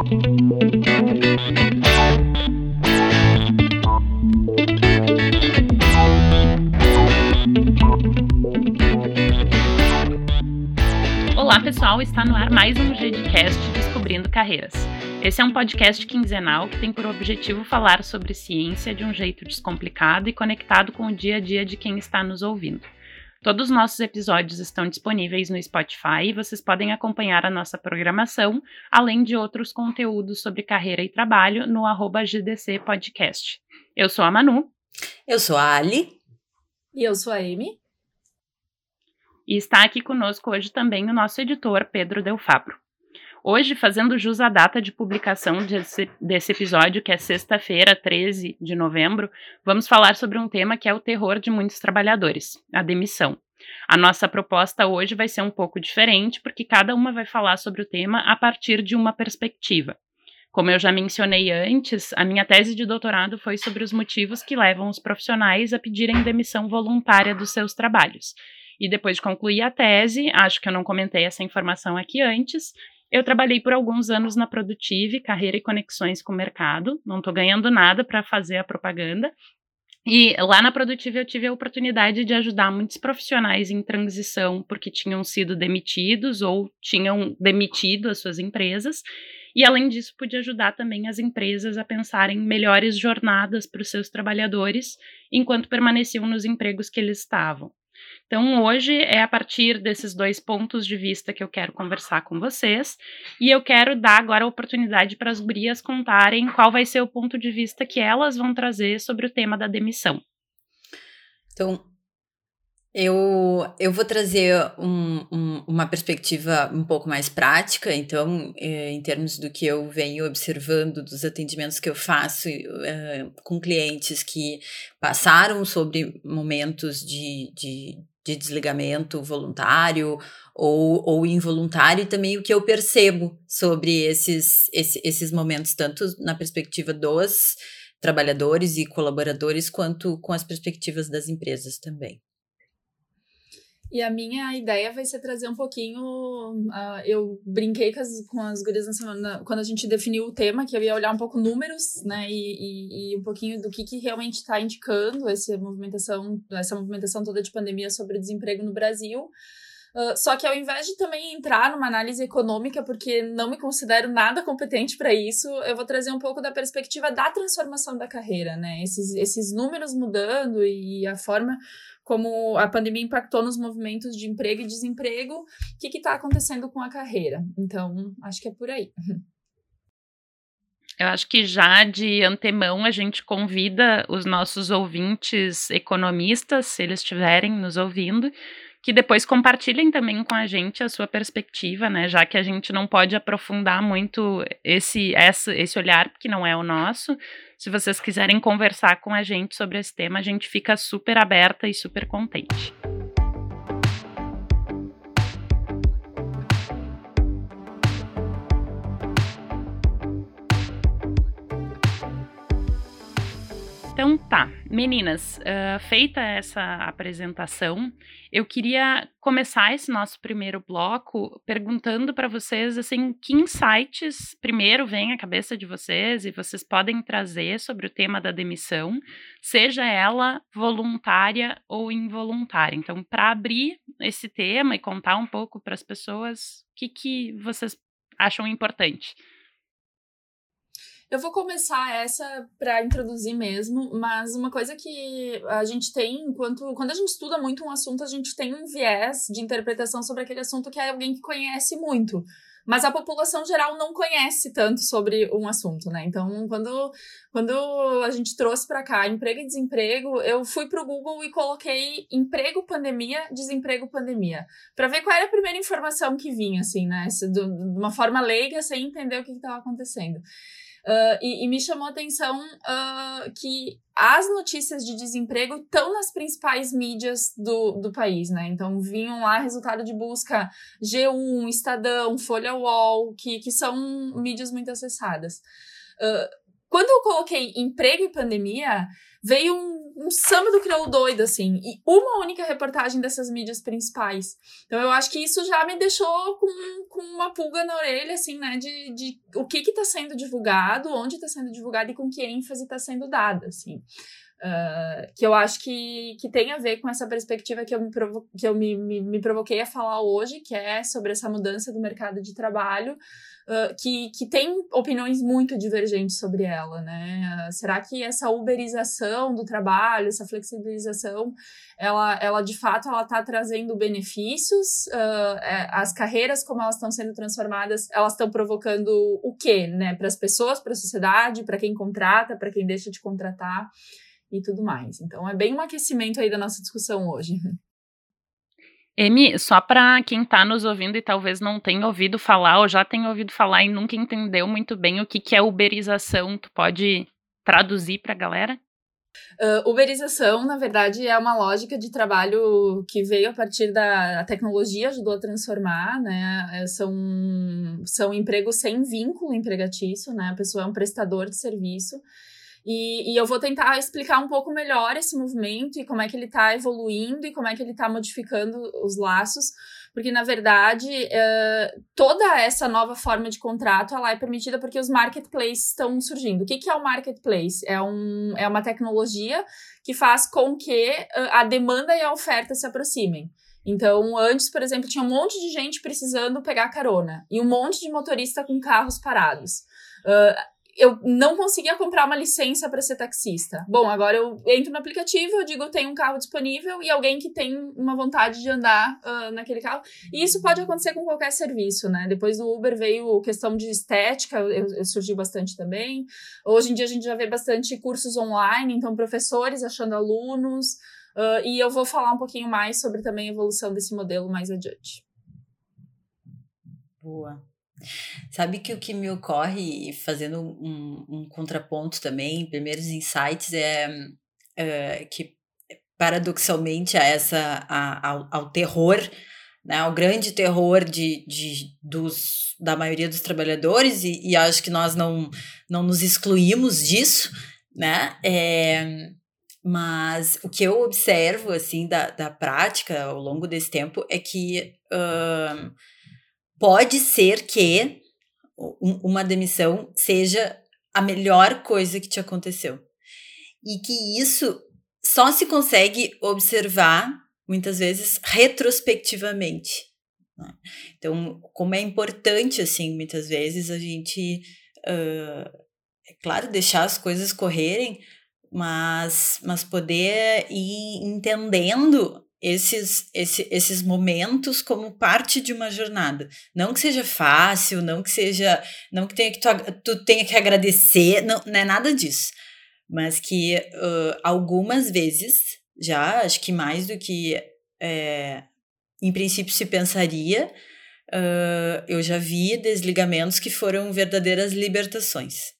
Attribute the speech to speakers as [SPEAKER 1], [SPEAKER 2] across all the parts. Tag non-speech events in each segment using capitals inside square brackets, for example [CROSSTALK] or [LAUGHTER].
[SPEAKER 1] Olá pessoal, está no ar mais um GDcast Descobrindo Carreiras. Esse é um podcast quinzenal que tem por objetivo falar sobre ciência de um jeito descomplicado e conectado com o dia a dia de quem está nos ouvindo. Todos os nossos episódios estão disponíveis no Spotify e vocês podem acompanhar a nossa programação, além de outros conteúdos sobre carreira e trabalho no arroba GDC Podcast. Eu sou a Manu.
[SPEAKER 2] Eu sou a Ali.
[SPEAKER 3] E eu sou a Amy.
[SPEAKER 1] E está aqui conosco hoje também o nosso editor, Pedro Del Fabro. Hoje, fazendo jus à data de publicação desse, desse episódio, que é sexta-feira, 13 de novembro, vamos falar sobre um tema que é o terror de muitos trabalhadores, a demissão. A nossa proposta hoje vai ser um pouco diferente, porque cada uma vai falar sobre o tema a partir de uma perspectiva. Como eu já mencionei antes, a minha tese de doutorado foi sobre os motivos que levam os profissionais a pedirem demissão voluntária dos seus trabalhos. E depois de concluir a tese, acho que eu não comentei essa informação aqui antes, eu trabalhei por alguns anos na Produtive, carreira e conexões com o mercado. Não estou ganhando nada para fazer a propaganda. E lá na Produtive eu tive a oportunidade de ajudar muitos profissionais em transição porque tinham sido demitidos ou tinham demitido as suas empresas. E além disso, pude ajudar também as empresas a pensarem melhores jornadas para os seus trabalhadores enquanto permaneciam nos empregos que eles estavam. Então, hoje é a partir desses dois pontos de vista que eu quero conversar com vocês, e eu quero dar agora a oportunidade para as gurias contarem qual vai ser o ponto de vista que elas vão trazer sobre o tema da demissão.
[SPEAKER 2] Então, eu, eu vou trazer um, um, uma perspectiva um pouco mais prática, então, é, em termos do que eu venho observando dos atendimentos que eu faço é, com clientes que passaram sobre momentos de, de, de desligamento voluntário ou, ou involuntário, e também o que eu percebo sobre esses, esse, esses momentos, tanto na perspectiva dos trabalhadores e colaboradores, quanto com as perspectivas das empresas também.
[SPEAKER 3] E a minha ideia vai ser trazer um pouquinho. Uh, eu brinquei com as, com as gurias na semana, quando a gente definiu o tema, que eu ia olhar um pouco números, né? E, e, e um pouquinho do que, que realmente está indicando essa movimentação, essa movimentação toda de pandemia sobre o desemprego no Brasil. Uh, só que ao invés de também entrar numa análise econômica, porque não me considero nada competente para isso, eu vou trazer um pouco da perspectiva da transformação da carreira, né? Esses, esses números mudando e a forma como a pandemia impactou nos movimentos de emprego e desemprego, o que está acontecendo com a carreira. Então, acho que é por aí.
[SPEAKER 1] Eu acho que já de antemão a gente convida os nossos ouvintes economistas, se eles estiverem nos ouvindo, que depois compartilhem também com a gente a sua perspectiva, né? Já que a gente não pode aprofundar muito esse, esse, olhar, que não é o nosso, se vocês quiserem conversar com a gente sobre esse tema, a gente fica super aberta e super contente. Tá, meninas, uh, feita essa apresentação, eu queria começar esse nosso primeiro bloco perguntando para vocês assim, que insights primeiro vem à cabeça de vocês e vocês podem trazer sobre o tema da demissão, seja ela voluntária ou involuntária. Então, para abrir esse tema e contar um pouco para as pessoas, o que, que vocês acham importante?
[SPEAKER 3] Eu vou começar essa para introduzir mesmo, mas uma coisa que a gente tem, enquanto quando a gente estuda muito um assunto, a gente tem um viés de interpretação sobre aquele assunto que é alguém que conhece muito. Mas a população geral não conhece tanto sobre um assunto, né? Então, quando, quando a gente trouxe para cá emprego e desemprego, eu fui para o Google e coloquei emprego, pandemia, desemprego, pandemia, para ver qual era a primeira informação que vinha, assim, né? De uma forma leiga, sem entender o que estava acontecendo. Uh, e, e, me chamou a atenção uh, que as notícias de desemprego estão nas principais mídias do, do país, né? Então, vinham lá resultado de busca G1, Estadão, Folha UOL, que, que são mídias muito acessadas. Uh, quando eu coloquei emprego e pandemia, veio um, um samba do crioulo doido, assim, e uma única reportagem dessas mídias principais. Então eu acho que isso já me deixou com, com uma pulga na orelha, assim, né, de, de o que que tá sendo divulgado, onde está sendo divulgado e com que ênfase está sendo dada, assim. Uh, que eu acho que, que tem a ver com essa perspectiva que eu, me, provo que eu me, me, me provoquei a falar hoje, que é sobre essa mudança do mercado de trabalho, uh, que, que tem opiniões muito divergentes sobre ela, né? Uh, será que essa uberização do trabalho, essa flexibilização, ela, ela de fato ela está trazendo benefícios? É, as carreiras, como elas estão sendo transformadas, elas estão provocando o quê, né? Para as pessoas, para a sociedade, para quem contrata, para quem deixa de contratar e tudo mais. Então é bem um aquecimento aí da nossa discussão hoje.
[SPEAKER 1] Emi, só para quem está nos ouvindo e talvez não tenha ouvido falar ou já tenha ouvido falar e nunca entendeu muito bem o que, que é uberização, tu pode traduzir para a galera?
[SPEAKER 3] Uh, uberização, na verdade, é uma lógica de trabalho que veio a partir da tecnologia, ajudou a transformar, né? É, são, são empregos sem vínculo empregatício, né? A pessoa é um prestador de serviço e, e, eu vou tentar explicar um pouco melhor esse movimento e como é que ele está evoluindo e como é que ele está modificando os laços, porque na verdade uh, toda essa nova forma de contrato ela é permitida porque os marketplaces estão surgindo. O que, que é o marketplace? É, um, é uma tecnologia que faz com que uh, a demanda e a oferta se aproximem. Então, antes, por exemplo, tinha um monte de gente precisando pegar carona e um monte de motorista com carros parados. Uh, eu não conseguia comprar uma licença para ser taxista. Bom, agora eu entro no aplicativo, eu digo tenho um carro disponível e alguém que tem uma vontade de andar uh, naquele carro. E isso pode acontecer com qualquer serviço, né? Depois do Uber veio questão de estética, eu, eu surgiu bastante também. Hoje em dia a gente já vê bastante cursos online, então professores achando alunos. Uh, e eu vou falar um pouquinho mais sobre também a evolução desse modelo mais adiante.
[SPEAKER 2] Boa. Sabe que o que me ocorre, fazendo um, um contraponto também, primeiros insights, é, é, que paradoxalmente a essa, a, ao, ao, terror, né, ao grande terror de, de, dos, da maioria dos trabalhadores, e, e acho que nós não, não nos excluímos disso, né, é, mas o que eu observo, assim, da, da prática ao longo desse tempo é que... Uh, pode ser que uma demissão seja a melhor coisa que te aconteceu. E que isso só se consegue observar, muitas vezes, retrospectivamente. Né? Então, como é importante, assim, muitas vezes a gente, uh, é claro, deixar as coisas correrem, mas, mas poder ir entendendo esses, esse, esses momentos como parte de uma jornada. Não que seja fácil, não que seja. Não que tenha que tu, tu tenha que agradecer, não, não é nada disso. Mas que uh, algumas vezes, já, acho que mais do que é, em princípio se pensaria, uh, eu já vi desligamentos que foram verdadeiras libertações.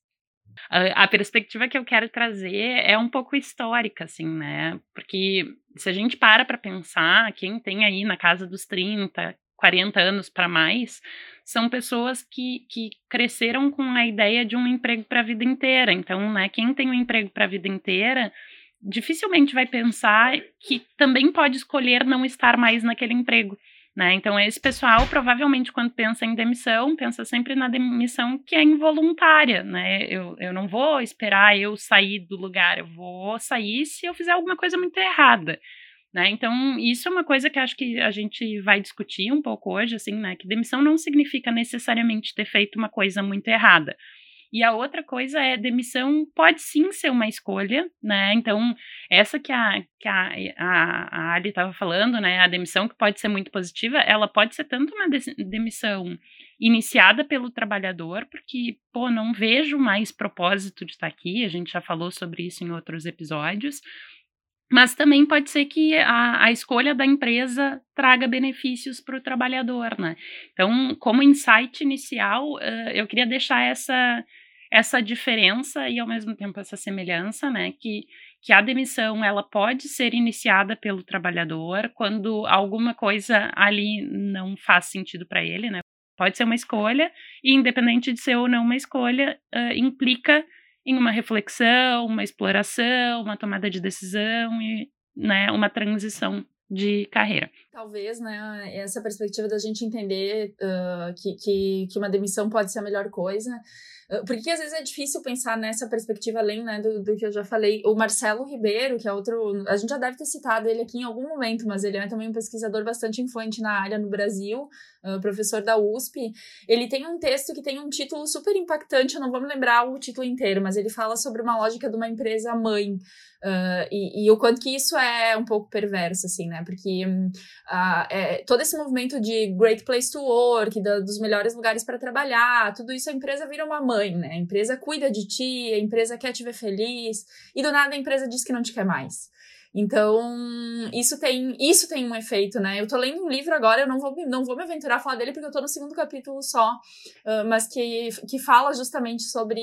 [SPEAKER 1] A, a perspectiva que eu quero trazer é um pouco histórica, assim, né? Porque se a gente para para pensar, quem tem aí na casa dos 30, 40 anos para mais, são pessoas que, que cresceram com a ideia de um emprego para a vida inteira. Então, né, quem tem um emprego para a vida inteira dificilmente vai pensar que também pode escolher não estar mais naquele emprego. Né? Então, esse pessoal, provavelmente, quando pensa em demissão, pensa sempre na demissão que é involuntária. Né? Eu, eu não vou esperar eu sair do lugar, eu vou sair se eu fizer alguma coisa muito errada. Né? Então, isso é uma coisa que acho que a gente vai discutir um pouco hoje, assim, né? Que demissão não significa necessariamente ter feito uma coisa muito errada. E a outra coisa é demissão pode sim ser uma escolha, né? Então, essa que a, que a, a, a Ali estava falando, né? A demissão que pode ser muito positiva, ela pode ser tanto uma demissão iniciada pelo trabalhador, porque, pô, não vejo mais propósito de estar aqui, a gente já falou sobre isso em outros episódios, mas também pode ser que a, a escolha da empresa traga benefícios para o trabalhador, né? Então, como insight inicial, uh, eu queria deixar essa, essa diferença e ao mesmo tempo essa semelhança, né, que que a demissão ela pode ser iniciada pelo trabalhador quando alguma coisa ali não faz sentido para ele, né? Pode ser uma escolha e independente de ser ou não uma escolha, uh, implica em uma reflexão, uma exploração, uma tomada de decisão e né, uma transição de carreira.
[SPEAKER 3] Talvez, né, essa perspectiva da gente entender uh, que, que, que uma demissão pode ser a melhor coisa. Porque às vezes é difícil pensar nessa perspectiva além né, do, do que eu já falei. O Marcelo Ribeiro, que é outro. A gente já deve ter citado ele aqui em algum momento, mas ele é também um pesquisador bastante influente na área no Brasil, uh, professor da USP. Ele tem um texto que tem um título super impactante, eu não vou me lembrar o título inteiro, mas ele fala sobre uma lógica de uma empresa mãe. E, e, o quanto que isso é um pouco perverso, assim, né? Porque é, todo esse movimento de great place to work, da, dos melhores lugares para trabalhar, tudo isso a empresa vira uma mãe, né? A empresa cuida de ti, a empresa quer te ver feliz, e do nada a empresa diz que não te quer mais. Então, isso tem, isso tem um efeito, né? Eu tô lendo um livro agora, eu não vou, não vou me aventurar a falar dele porque eu tô no segundo capítulo só, uh, mas que, que fala justamente sobre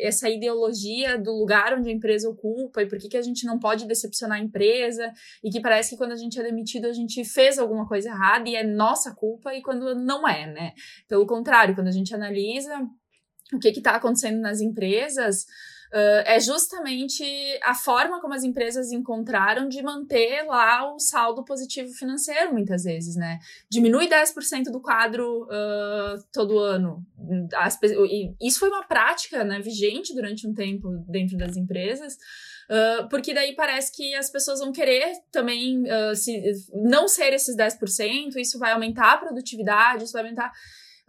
[SPEAKER 3] essa ideologia do lugar onde a empresa ocupa e por que, que a gente não pode decepcionar a empresa e que parece que quando a gente é demitido a gente fez alguma coisa errada e é nossa culpa e quando não é, né? Pelo contrário, quando a gente analisa o que está acontecendo nas empresas, Uh, é justamente a forma como as empresas encontraram de manter lá o saldo positivo financeiro, muitas vezes, né? Diminui 10% do quadro uh, todo ano. As, isso foi uma prática né, vigente durante um tempo dentro das empresas. Uh, porque daí parece que as pessoas vão querer também uh, se, não ser esses 10%, isso vai aumentar a produtividade, isso vai aumentar.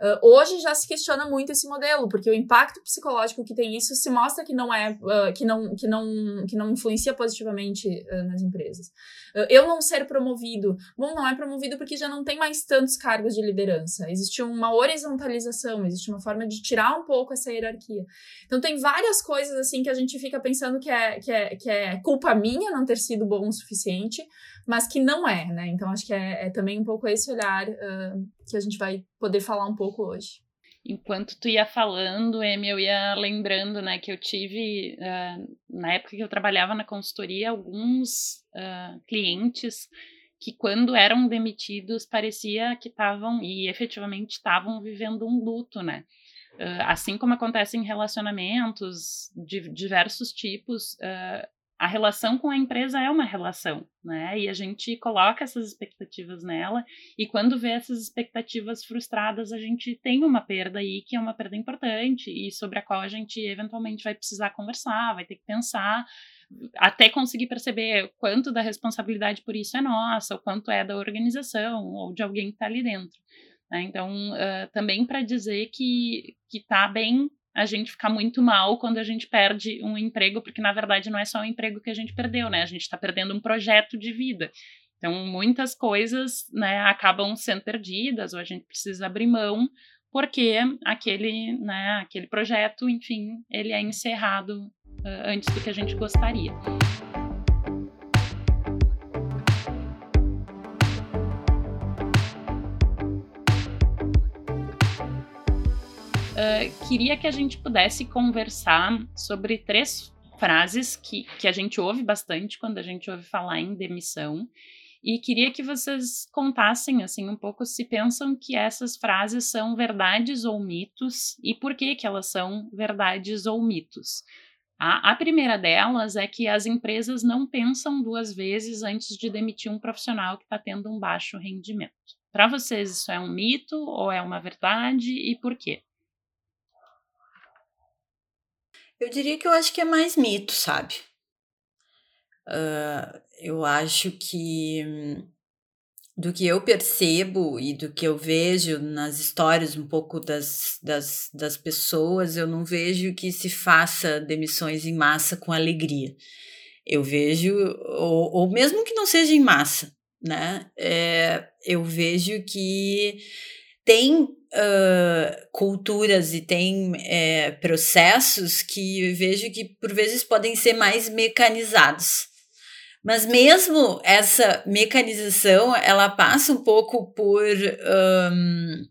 [SPEAKER 3] Uh, hoje já se questiona muito esse modelo, porque o impacto psicológico que tem isso se mostra que não é uh, que não que não que não influencia positivamente uh, nas empresas. eu não ser promovido, bom, não é promovido porque já não tem mais tantos cargos de liderança. Existe uma horizontalização, existe uma forma de tirar um pouco essa hierarquia. Então tem várias coisas assim que a gente fica pensando que é que é, que é culpa minha não ter sido bom o suficiente, mas que não é, né? Então acho que é, é também um pouco esse olhar que a gente vai poder falar um pouco hoje.
[SPEAKER 1] Enquanto tu ia falando, Emi, eu ia lembrando, né, que eu tive, uh, na época que eu trabalhava na consultoria, alguns uh, clientes que quando eram demitidos parecia que estavam, e efetivamente estavam vivendo um luto, né? Uh, assim como acontece em relacionamentos de diversos tipos, uh, a relação com a empresa é uma relação, né? E a gente coloca essas expectativas nela, e quando vê essas expectativas frustradas, a gente tem uma perda aí que é uma perda importante e sobre a qual a gente eventualmente vai precisar conversar, vai ter que pensar, até conseguir perceber quanto da responsabilidade por isso é nossa, o quanto é da organização ou de alguém que está ali dentro. Né? Então, uh, também para dizer que está bem a gente ficar muito mal quando a gente perde um emprego, porque na verdade não é só o emprego que a gente perdeu, né? A gente está perdendo um projeto de vida. Então, muitas coisas né, acabam sendo perdidas, ou a gente precisa abrir mão, porque aquele, né, aquele projeto, enfim, ele é encerrado uh, antes do que a gente gostaria. Uh, queria que a gente pudesse conversar sobre três frases que, que a gente ouve bastante quando a gente ouve falar em demissão. E queria que vocês contassem assim um pouco se pensam que essas frases são verdades ou mitos e por que que elas são verdades ou mitos. A, a primeira delas é que as empresas não pensam duas vezes antes de demitir um profissional que está tendo um baixo rendimento. Para vocês isso é um mito ou é uma verdade e por quê?
[SPEAKER 2] Eu diria que eu acho que é mais mito, sabe? Uh, eu acho que do que eu percebo e do que eu vejo nas histórias um pouco das, das, das pessoas, eu não vejo que se faça demissões em massa com alegria. Eu vejo, ou, ou mesmo que não seja em massa, né? É, eu vejo que tem uh, culturas e tem é, processos que vejo que por vezes podem ser mais mecanizados. Mas mesmo essa mecanização, ela passa um pouco por, um,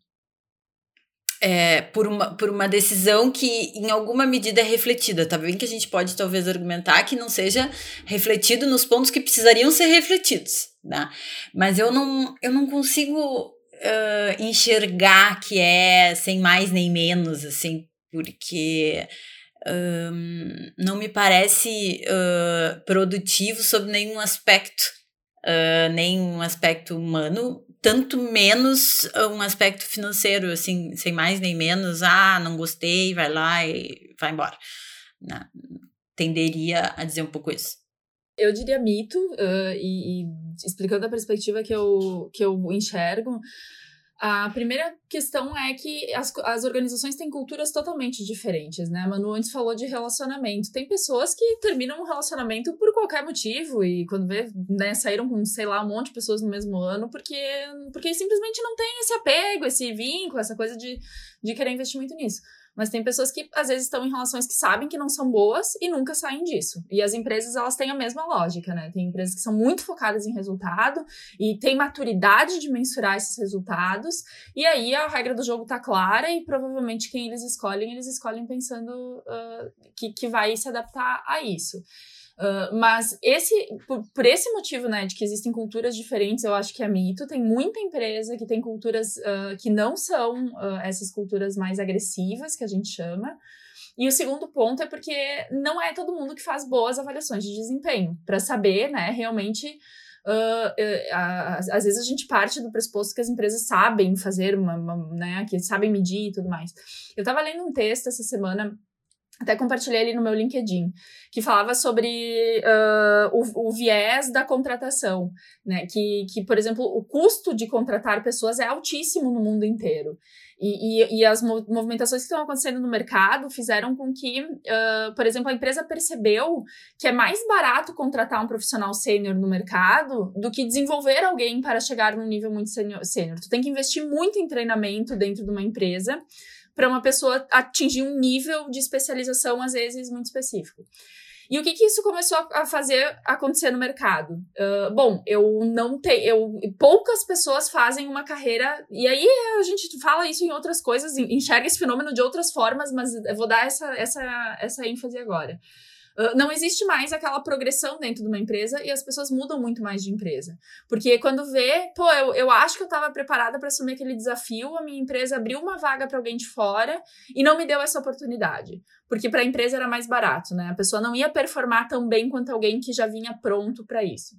[SPEAKER 2] é, por, uma, por uma decisão que em alguma medida é refletida. Tá bem que a gente pode talvez argumentar que não seja refletido nos pontos que precisariam ser refletidos. Né? Mas eu não, eu não consigo uh, enxergar que é sem mais nem menos, assim, porque um, não me parece uh, produtivo sob nenhum aspecto, uh, nem um aspecto humano, tanto menos um aspecto financeiro, assim, sem mais nem menos, ah, não gostei, vai lá e vai embora. Não, tenderia a dizer um pouco isso.
[SPEAKER 3] Eu diria mito, uh, e, e, explicando a perspectiva que eu, que eu enxergo, a primeira questão é que as, as organizações têm culturas totalmente diferentes, né? A Manu antes falou de relacionamento. Tem pessoas que terminam um relacionamento por qualquer motivo e quando vê, né, saíram com, sei lá, um monte de pessoas no mesmo ano porque, porque simplesmente não tem esse apego, esse vínculo, essa coisa de, de querer investir muito nisso. Mas tem pessoas que às vezes estão em relações que sabem que não são boas e nunca saem disso. E as empresas, elas têm a mesma lógica, né? Tem empresas que são muito focadas em resultado e têm maturidade de mensurar esses resultados. E aí a regra do jogo tá clara e provavelmente quem eles escolhem, eles escolhem pensando uh, que, que vai se adaptar a isso. Uh, mas esse, por, por, esse motivo, né, de que existem culturas diferentes, eu acho que é mito. Tem muita empresa que tem culturas uh, que não são uh, essas culturas mais agressivas, que a gente chama. E o segundo ponto é porque não é todo mundo que faz boas avaliações de desempenho, para saber, né, realmente. às vezes a gente parte do pressuposto que as empresas sabem fazer uma, uma né, que sabem medir e tudo mais. Eu estava lendo um texto essa semana até compartilhei ali no meu LinkedIn, que falava sobre uh, o, o, viés da contratação, né? Que, que, por exemplo, o custo de contratar pessoas é altíssimo no mundo inteiro. E, e, e as movimentações que estão acontecendo no mercado fizeram com que, uh, por exemplo, a empresa percebeu que é mais barato contratar um profissional sênior no mercado do que desenvolver alguém para chegar num nível muito sênior. Tu tem que investir muito em treinamento dentro de uma empresa para uma pessoa atingir um nível de especialização, às vezes, muito específico. E o que, que isso começou a fazer acontecer no mercado? Uh, bom, eu não tenho. Eu, poucas pessoas fazem uma carreira. E aí a gente fala isso em outras coisas, enxerga esse fenômeno de outras formas, mas eu vou dar essa, essa, essa ênfase agora. Não existe mais aquela progressão dentro de uma empresa e as pessoas mudam muito mais de empresa. Porque quando vê, pô, eu, eu acho que eu estava preparada para assumir aquele desafio, a minha empresa abriu uma vaga para alguém de fora e não me deu essa oportunidade. Porque para a empresa era mais barato, né? A pessoa não ia performar tão bem quanto alguém que já vinha pronto para isso.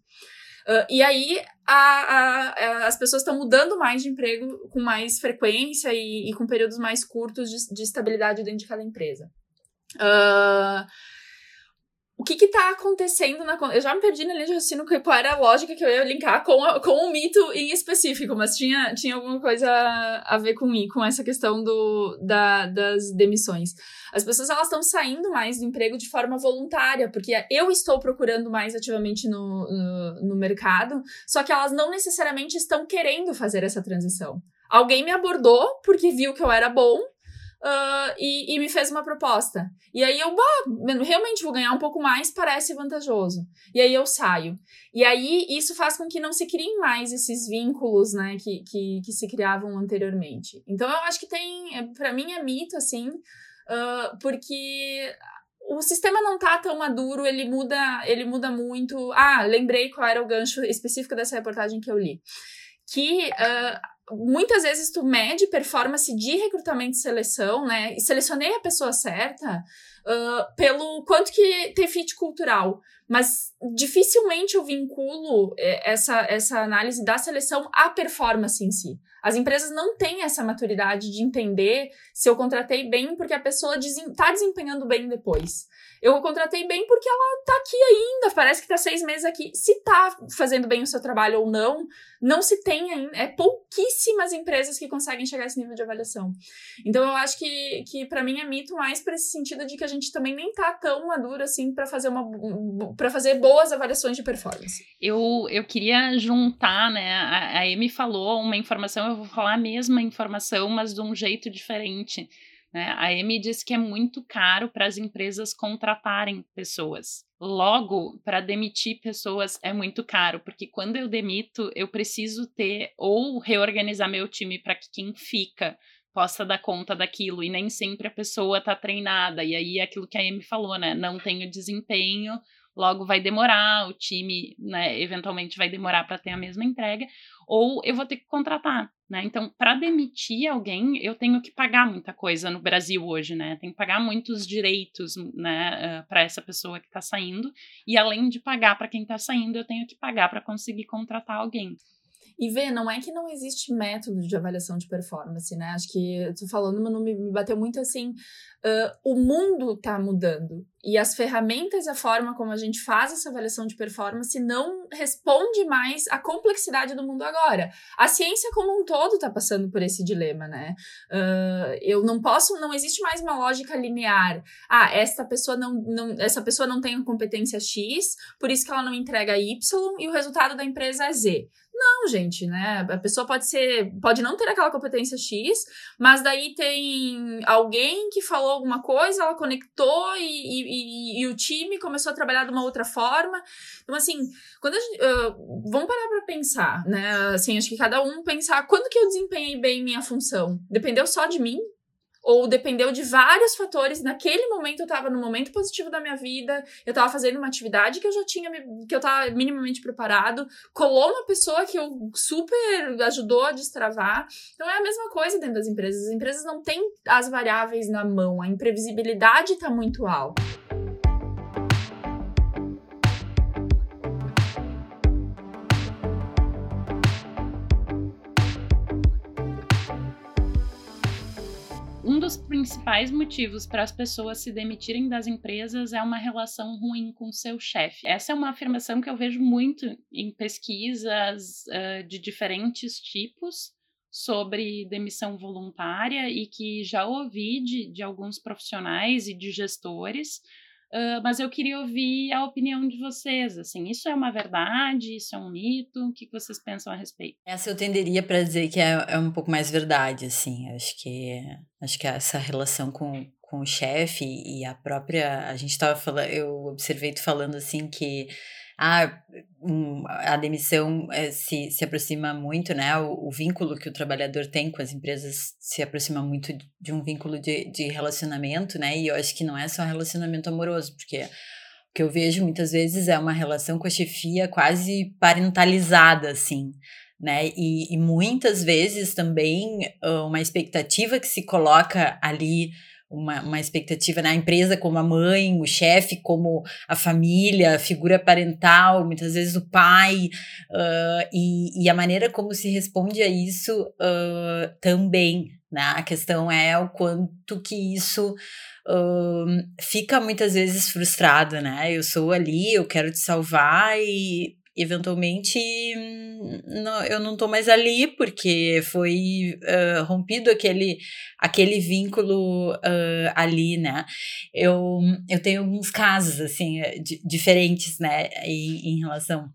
[SPEAKER 3] Uh, e aí a, a, a, as pessoas estão mudando mais de emprego com mais frequência e, e com períodos mais curtos de, de, estabilidade dentro de cada empresa. Uh, o que está acontecendo na. Eu já me perdi na linha de raciocínio qual era a lógica que eu ia linkar com, a, com um mito em específico, mas tinha, tinha alguma coisa a ver com, com essa questão do, da, das demissões. As pessoas elas estão saindo mais do emprego de forma voluntária, porque eu estou procurando mais ativamente no, no, no mercado, só que elas não necessariamente estão querendo fazer essa transição. Alguém me abordou porque viu que eu era bom uh, e, e, me fez uma proposta. E aí eu, bah, realmente vou ganhar um pouco mais, parece vantajoso. E aí eu saio. E aí isso faz com que não se criem mais esses vínculos, né, que, que, que se criavam anteriormente. Então eu acho que tem, para mim é mito, assim, uh, porque o sistema não tá tão maduro, ele muda, ele muda muito. Ah, lembrei qual era o gancho específico dessa reportagem que eu li. Que muitas vezes tu mede performance de recrutamento e seleção, né? E selecionei a pessoa certa uh, pelo quanto que tem fit cultural. Mas dificilmente eu vinculo eh, essa, essa análise da seleção à performance em si. As empresas não têm essa maturidade de entender se eu contratei bem porque a pessoa está desempenhando bem depois. Eu contratei bem porque ela tá aqui ainda, parece que tá seis meses aqui. Se tá fazendo bem o seu trabalho ou não, não se tem ainda. É pouquíssimas empresas que conseguem chegar a esse nível de avaliação. Então eu acho que, que para mim é mito mais para esse sentido de que a gente também nem tá tão maduro assim para fazer uma para fazer boas avaliações de performance.
[SPEAKER 1] Eu, eu queria juntar, né? A, a Amy falou uma informação, eu vou falar a mesma informação, mas de um jeito diferente. Né? A Amy diz que é muito caro para as empresas contratarem pessoas. Logo, para demitir pessoas é muito caro, porque quando eu demito, eu preciso ter ou reorganizar meu time para que quem fica possa dar conta daquilo, e nem sempre a pessoa está treinada. E aí, é aquilo que a Amy falou, né? Não tem o desempenho, logo vai demorar, o time, né, eventualmente vai demorar para ter a mesma entrega, ou eu vou ter que contratar, né? Então, para demitir alguém, eu tenho que pagar muita coisa no Brasil hoje, né? Tenho que pagar muitos direitos, né, uh, para essa pessoa que está saindo, e além de pagar para quem está saindo, eu tenho que pagar para conseguir contratar alguém.
[SPEAKER 3] E vê, não é que não existe método de avaliação de performance, né? Acho que tu falando, mas não me, bateu muito assim. Uh, o mundo tá mudando. E as ferramentas, a forma como a gente faz essa avaliação de performance não responde mais à complexidade do mundo agora. A ciência como um todo está passando por esse dilema, né? Uh, eu não posso, não existe mais uma lógica linear. Ah, esta pessoa não, não, essa pessoa não tem competência X, por isso que ela não entrega Y e o resultado da empresa é Z. Não, gente, né? A pessoa pode ser, pode não ter aquela competência X, mas daí tem alguém que falou alguma coisa, ela conectou e, e, e o time começou a trabalhar de uma outra forma. Então, assim, quando gente, uh, vamos parar para pensar, né? Assim, acho que cada um pensar quando que eu desempenhei bem minha função. Dependeu só de mim? Ou dependeu de vários fatores. Naquele momento eu estava no momento positivo da minha vida, eu estava fazendo uma atividade que eu já tinha, que eu estava minimamente preparado, colou uma pessoa que eu super ajudou a destravar. Então é a mesma coisa dentro das empresas. As empresas não têm as variáveis na mão, a imprevisibilidade está muito alta.
[SPEAKER 1] Dos principais motivos para as pessoas se demitirem das empresas é uma relação ruim com seu chefe. Essa é uma afirmação que eu vejo muito em pesquisas uh, de diferentes tipos sobre demissão voluntária e que já ouvi de, de alguns profissionais e de gestores Mas eu queria ouvir a opinião de vocês. Assim, isso é uma verdade? Isso é um mito? O que vocês pensam a respeito?
[SPEAKER 2] Essa eu tenderia para dizer que é, é, um pouco mais verdade. Assim, acho que acho que essa relação com, com o chefe e a própria a gente estava falando, eu observei tu falando assim que ah, um, a demissão é, se, se aproxima muito, né? O, o, vínculo que o trabalhador tem com as empresas se aproxima muito de um vínculo de, de relacionamento, né? E eu acho que não é só relacionamento amoroso, porque o que eu vejo muitas vezes é uma relação com a chefia quase parentalizada, assim. Né? E, e muitas vezes também uma expectativa que se coloca ali uma, uma expectativa na empresa como a mãe, o chefe como a família, a figura parental, muitas vezes o pai, uh, e, e, a maneira como se responde a isso uh, também. Né? A questão é o quanto que isso uh, fica muitas vezes frustrado, né? Eu sou ali, eu quero te salvar e eventualmente não, eu não tô mais ali porque foi uh, rompido aquele aquele vínculo uh, ali, né? Eu, eu tenho alguns casos assim diferentes, né, em, em relação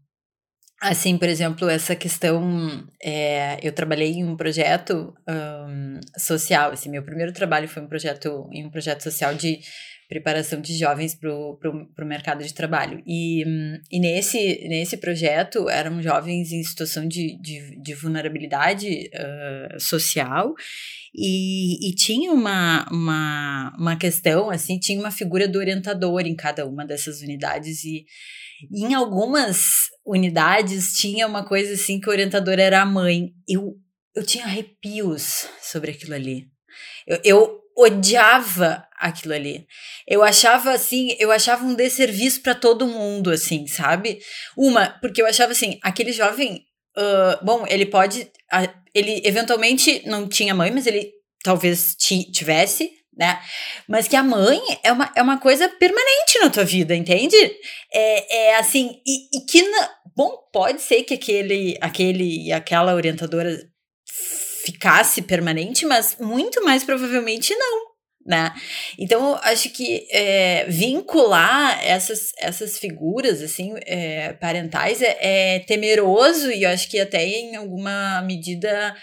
[SPEAKER 2] Assim, por exemplo, essa questão, é, eu trabalhei em um projeto um, social, assim, meu primeiro trabalho foi um projeto, em um projeto social de preparação de jovens para o mercado de trabalho. E, e nesse, nesse projeto eram jovens em situação de, de, de vulnerabilidade uh, social e, e tinha uma, uma, uma questão, assim, tinha uma figura do orientador em cada uma dessas unidades e em algumas unidades tinha uma coisa assim que o orientador era a mãe. Eu, eu tinha arrepios sobre aquilo ali. Eu, eu odiava aquilo ali. Eu achava assim, eu achava um desserviço para todo mundo, assim, sabe? Uma, porque eu achava assim, aquele jovem, uh, bom, ele pode, ele eventualmente não tinha mãe, mas ele talvez tivesse, né? Mas que a mãe é uma, é uma coisa permanente na tua vida, entende? É, é assim, e, e que, na, bom, pode ser que aquele, aquele, aquela orientadora ficasse permanente, mas muito mais provavelmente não. Né? Então, acho que é, vincular essas, essas figuras assim é, parentais é, é, temeroso e eu acho que até em alguma medida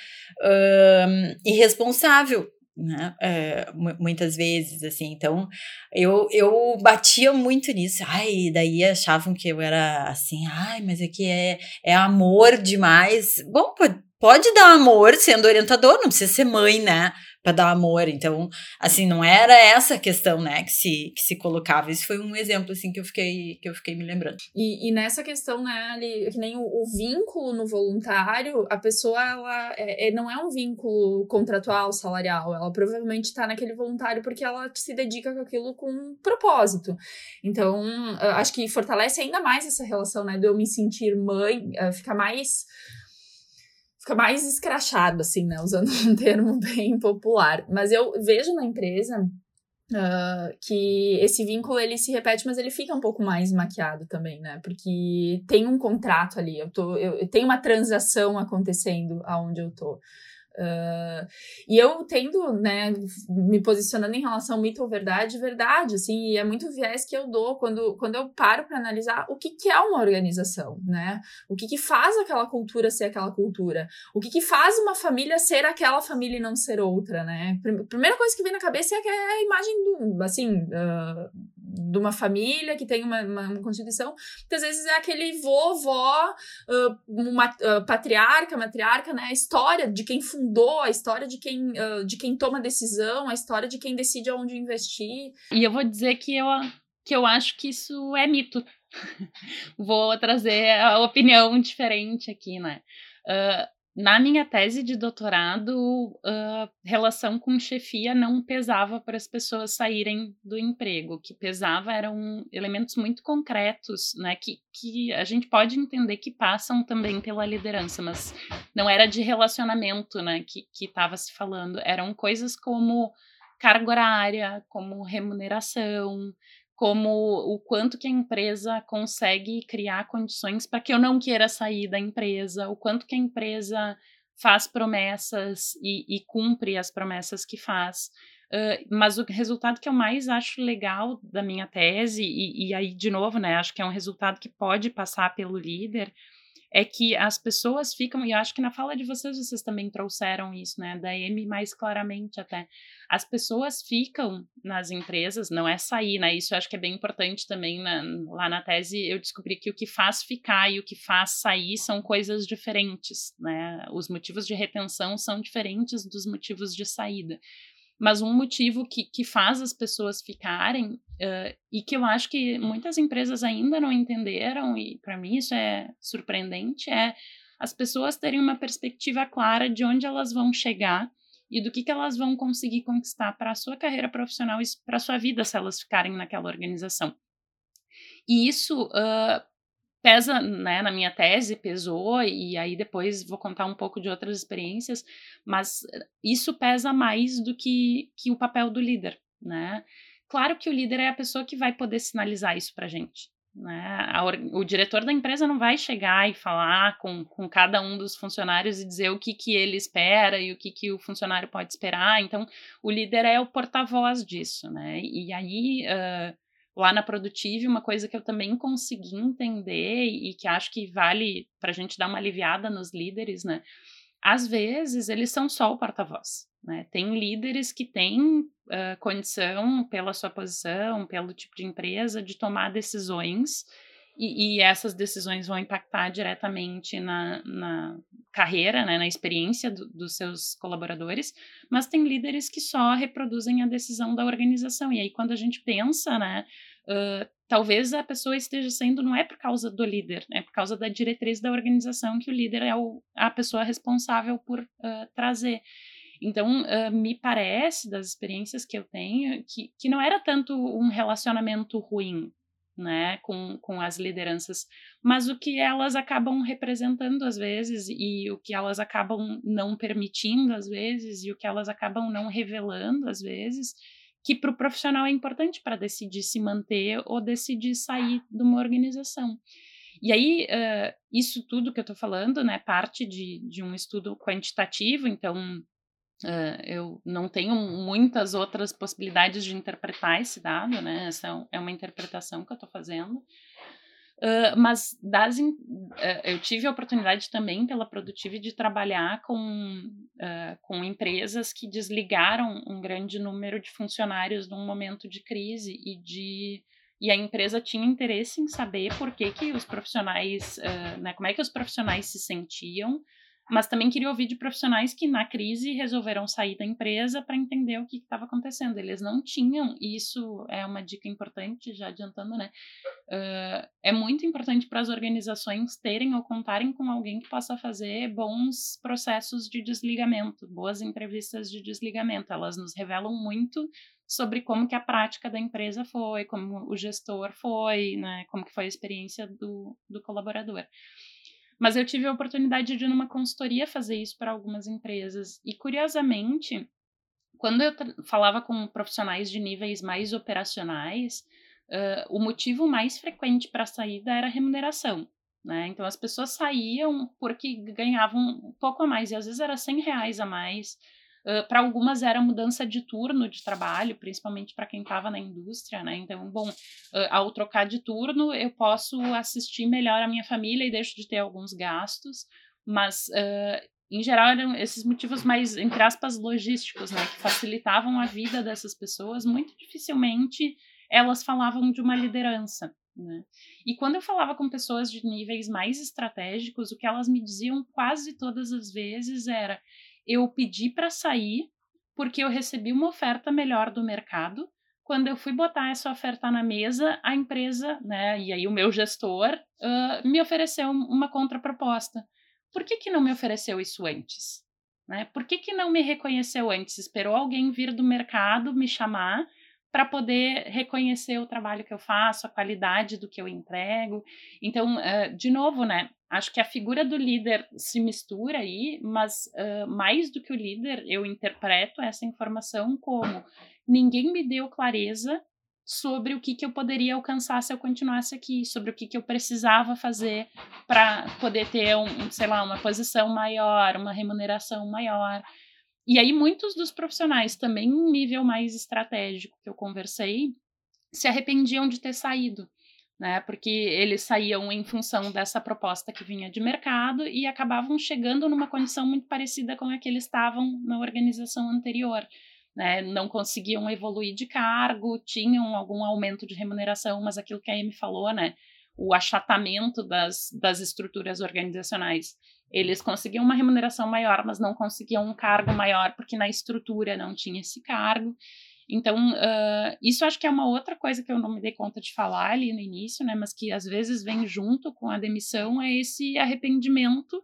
[SPEAKER 2] um, irresponsável, né? É, muitas vezes, assim. Então, eu, eu batia muito nisso. Ai, daí achavam que eu era assim, ai, mas é que é, é amor demais. Bom, pode, pode dar amor sendo orientador, não precisa ser mãe, né? Para dar amor. Então, assim, não era essa questão, né, que se, que se colocava. Esse foi um exemplo, assim, que eu fiquei, que eu fiquei me lembrando.
[SPEAKER 3] E, e nessa questão, né, ali, que nem o, o, vínculo no voluntário, a pessoa, ela é, é, não é um vínculo contratual, salarial. Ela provavelmente está naquele voluntário porque ela se dedica com aquilo com um propósito. Então, acho que fortalece ainda mais essa relação, né, de eu me sentir mãe, fica mais fica mais escrachado, assim, né? Usando [LAUGHS] um termo bem popular. Mas eu vejo na empresa uh, que esse vínculo ele se repete, mas ele fica um pouco mais maquiado também, né? Porque tem um contrato ali, eu, tô, eu, eu tenho uma transação acontecendo aonde eu tô. Uh, e eu tendo, né, me posicionando em relação mito ou verdade, verdade, assim, e é muito viés que eu dou quando, quando eu paro para analisar o que, que é uma organização, né? O que, que faz aquela cultura ser aquela cultura? O que, que faz uma família ser aquela família e não ser outra, né? Primeira coisa que vem na cabeça é, é a imagem do, assim, uh, de uma família que tem uma, uma, uma, constituição, muitas vezes é aquele vovó, uh, uma uh, patriarca, matriarca, né? A história de quem fundou, a história de quem, uh, de quem toma decisão, a história de quem decide aonde investir.
[SPEAKER 1] E eu vou dizer que eu, que eu acho que isso é mito. [LAUGHS] vou trazer a opinião diferente aqui, né? Uh, na minha tese de doutorado, uh, relação com chefia não pesava para as pessoas saírem do emprego. O que pesava eram elementos muito concretos, né, que, que a gente pode entender que passam também pela liderança, mas não era de relacionamento né, que estava se falando. Eram coisas como carga horária, como remuneração, como o quanto que a empresa consegue criar condições para que eu não queira sair da empresa, o quanto que a empresa faz promessas e, e cumpre as promessas que faz. Uh, mas o resultado que eu mais acho legal da minha tese, e, e aí, de novo, né, acho que é um resultado que pode passar pelo líder, é que as pessoas ficam, e acho que na fala de vocês, vocês também trouxeram isso, né, da M mais claramente até. As pessoas ficam nas empresas, não é sair, né, isso eu acho que é bem importante também, na, lá na tese eu descobri que o que faz ficar e o que faz sair são coisas diferentes, né, os motivos de retenção são diferentes dos motivos de saída. Mas um motivo que, que faz as pessoas ficarem, uh, e que eu acho que muitas empresas ainda não entenderam, e para mim isso é surpreendente, é as pessoas terem uma perspectiva clara de onde elas vão chegar e do que, que elas vão conseguir conquistar para a sua carreira profissional e para a sua vida se elas ficarem naquela organização. E isso uh, pesa, né, na minha tese, pesou, e aí depois vou contar um pouco de outras experiências, mas isso pesa mais do que, que o papel do líder, né? Claro que o líder é a pessoa que vai poder sinalizar isso pra gente. Né? o diretor da empresa não vai chegar e falar com, com cada um dos funcionários e dizer o que, que ele espera e o que, que o funcionário pode esperar. Então, o líder é o porta-voz disso, né? E aí, uh, lá na Produtive, uma coisa que eu também consegui entender e que acho que vale para a gente dar uma aliviada nos líderes, né? Às vezes eles são só o porta-voz, né? Tem líderes que têm uh, condição, pela sua posição, pelo tipo de empresa, de tomar decisões e, e, essas decisões vão impactar diretamente na, na carreira, né, na experiência do, dos seus colaboradores, mas tem líderes que só reproduzem a decisão da organização. E aí, quando a gente pensa, né, uh, talvez a pessoa esteja sendo, não é por causa do líder, é por causa da diretriz da organização que o líder é o, a pessoa responsável por uh, trazer. Então, uh, me parece, das experiências que eu tenho, que, que não era tanto um relacionamento ruim, né, com, com as lideranças, mas o que elas acabam representando às vezes e o que elas acabam não permitindo às vezes e o que elas acabam não revelando às vezes, que para o profissional é importante para decidir se manter ou decidir sair de uma organização. E aí, uh, isso tudo que eu estou falando, né, parte de, de um estudo quantitativo, então Uh, eu não tenho muitas outras possibilidades de interpretar esse dado, né? Essa é uma interpretação que eu estou fazendo. Uh, mas das, uh, eu tive a oportunidade também pela Produtive de trabalhar com, com empresas que desligaram um grande número de funcionários num momento de crise e de e a empresa tinha interesse em saber por que, que os profissionais, né, como é que os profissionais se sentiam, mas também queria ouvir de profissionais que na crise resolveram sair da empresa para entender o que estava acontecendo. Eles não tinham, e isso é uma dica importante, já adiantando, né? Uh, é muito importante para as organizações terem ou contarem com alguém que possa fazer bons processos de desligamento, boas entrevistas de desligamento. Elas nos revelam muito sobre como que a prática da empresa foi, como o gestor foi, né? Como que foi a experiência do, do colaborador. Mas eu tive a oportunidade de, numa consultoria, fazer isso para algumas empresas. E, curiosamente, quando eu falava com profissionais de níveis mais operacionais, uh, o motivo mais frequente para a saída era a remuneração. Né? Então, as pessoas saíam porque ganhavam um pouco a mais, e às vezes era 100 reais a mais, Para algumas era mudança de turno de trabalho, principalmente para quem estava na indústria, né? Então, bom, uh, ao trocar de turno, eu posso assistir melhor a minha família e deixo de ter alguns gastos, mas uh, em geral eram esses motivos mais, entre aspas, logísticos, né? Que facilitavam a vida dessas pessoas. Muito dificilmente elas falavam de uma liderança. Né? E quando eu falava com pessoas de níveis mais estratégicos, o que elas me diziam quase todas as vezes era: eu pedi para sair porque eu recebi uma oferta melhor do mercado. Quando eu fui botar essa oferta na mesa, a empresa, né, e aí o meu gestor, uh, me ofereceu uma contraproposta. Por que, que não me ofereceu isso antes? Né? Por que, que não me reconheceu antes? Esperou alguém vir do mercado me chamar para poder reconhecer o trabalho que eu faço, a qualidade do que eu entrego. Então, de novo, né? Acho que a figura do líder se mistura aí, mas uh, mais do que o líder, eu interpreto essa informação como ninguém me deu clareza sobre o que, que eu poderia alcançar se eu continuasse aqui, sobre o que, que eu precisava fazer para poder ter, um, sei lá, uma posição maior, uma remuneração maior. E aí, muitos dos profissionais, também em nível mais estratégico que eu conversei, se arrependiam de ter saído né? Porque eles saíam em função dessa proposta que vinha de mercado e acabavam chegando numa condição muito parecida com a que eles estavam na organização anterior. Né? Não conseguiam evoluir de cargo, tinham algum aumento de remuneração, mas aquilo que a Amy falou, né? O achatamento das, das estruturas organizacionais. Eles conseguiam uma remuneração maior, mas não conseguiam um cargo maior, porque na estrutura não tinha esse cargo. Então, uh, isso acho que é uma outra coisa que eu não me dei conta de falar ali no início, né? Mas que às vezes vem junto com a demissão, é esse arrependimento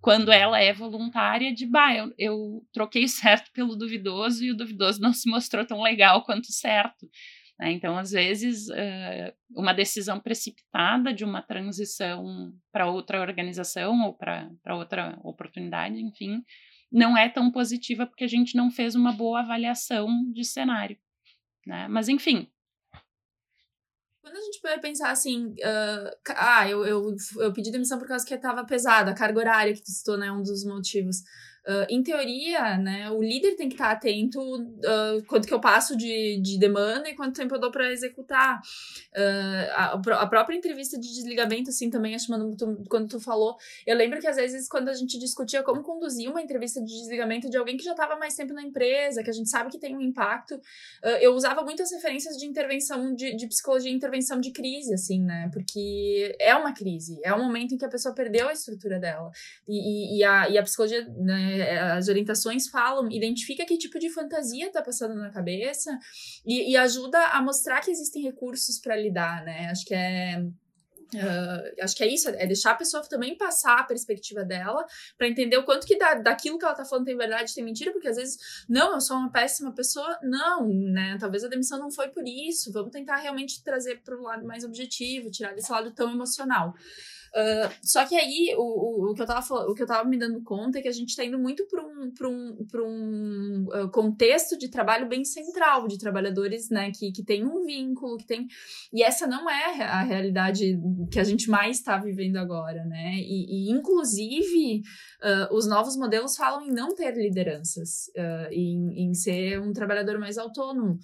[SPEAKER 1] quando ela é voluntária de, bah, eu, eu troquei certo pelo duvidoso e o duvidoso não se mostrou tão legal quanto certo. Né? Então, às vezes, uh, uma decisão precipitada de uma transição para outra organização ou para outra oportunidade, enfim, não é tão positiva porque a gente não fez uma boa avaliação de cenário. Né? Mas, enfim.
[SPEAKER 3] Quando a gente vai pensar assim, uh, ah, eu, eu, eu pedi demissão por causa que estava pesada, a carga horária que tu citou, né, um dos motivos. Uh, em teoria, né, o líder tem que estar atento uh, quanto que eu passo de, de demanda e quanto tempo eu dou para executar. Uh, a, a, própria entrevista de desligamento, assim, também, acho que quando tu falou, eu lembro que às vezes quando a gente discutia como conduzir uma entrevista de desligamento de alguém que já estava mais tempo na empresa, que a gente sabe que tem um impacto, eu usava muitas referências de intervenção, de, de psicologia e intervenção de crise, assim, né, porque é uma crise, é um momento em que a pessoa perdeu a estrutura dela. E, e, e a, e a psicologia, né, é, as orientações falam, identifica que tipo de fantasia está passando na cabeça e, e, ajuda a mostrar que existem recursos para lidar, né? Acho que é Uh, acho que é isso, é deixar a pessoa também passar a perspectiva dela para entender o quanto que da, daquilo que ela tá falando tem verdade, tem mentira, porque às vezes, não, eu sou uma péssima pessoa, não, né? Talvez a demissão não foi por isso, vamos tentar realmente trazer para o lado mais objetivo, tirar desse lado tão emocional. Só que aí, o, o, o, que eu tava, o que eu tava me dando conta é que a gente está indo muito para um, pra um, pra um uh, contexto de trabalho bem central, de trabalhadores né, que, que tem um vínculo, que tem. E essa não é a realidade que a gente mais está vivendo agora, né? E, e inclusive, uh, os novos modelos falam em não ter lideranças, em, em ser um trabalhador mais autônomo.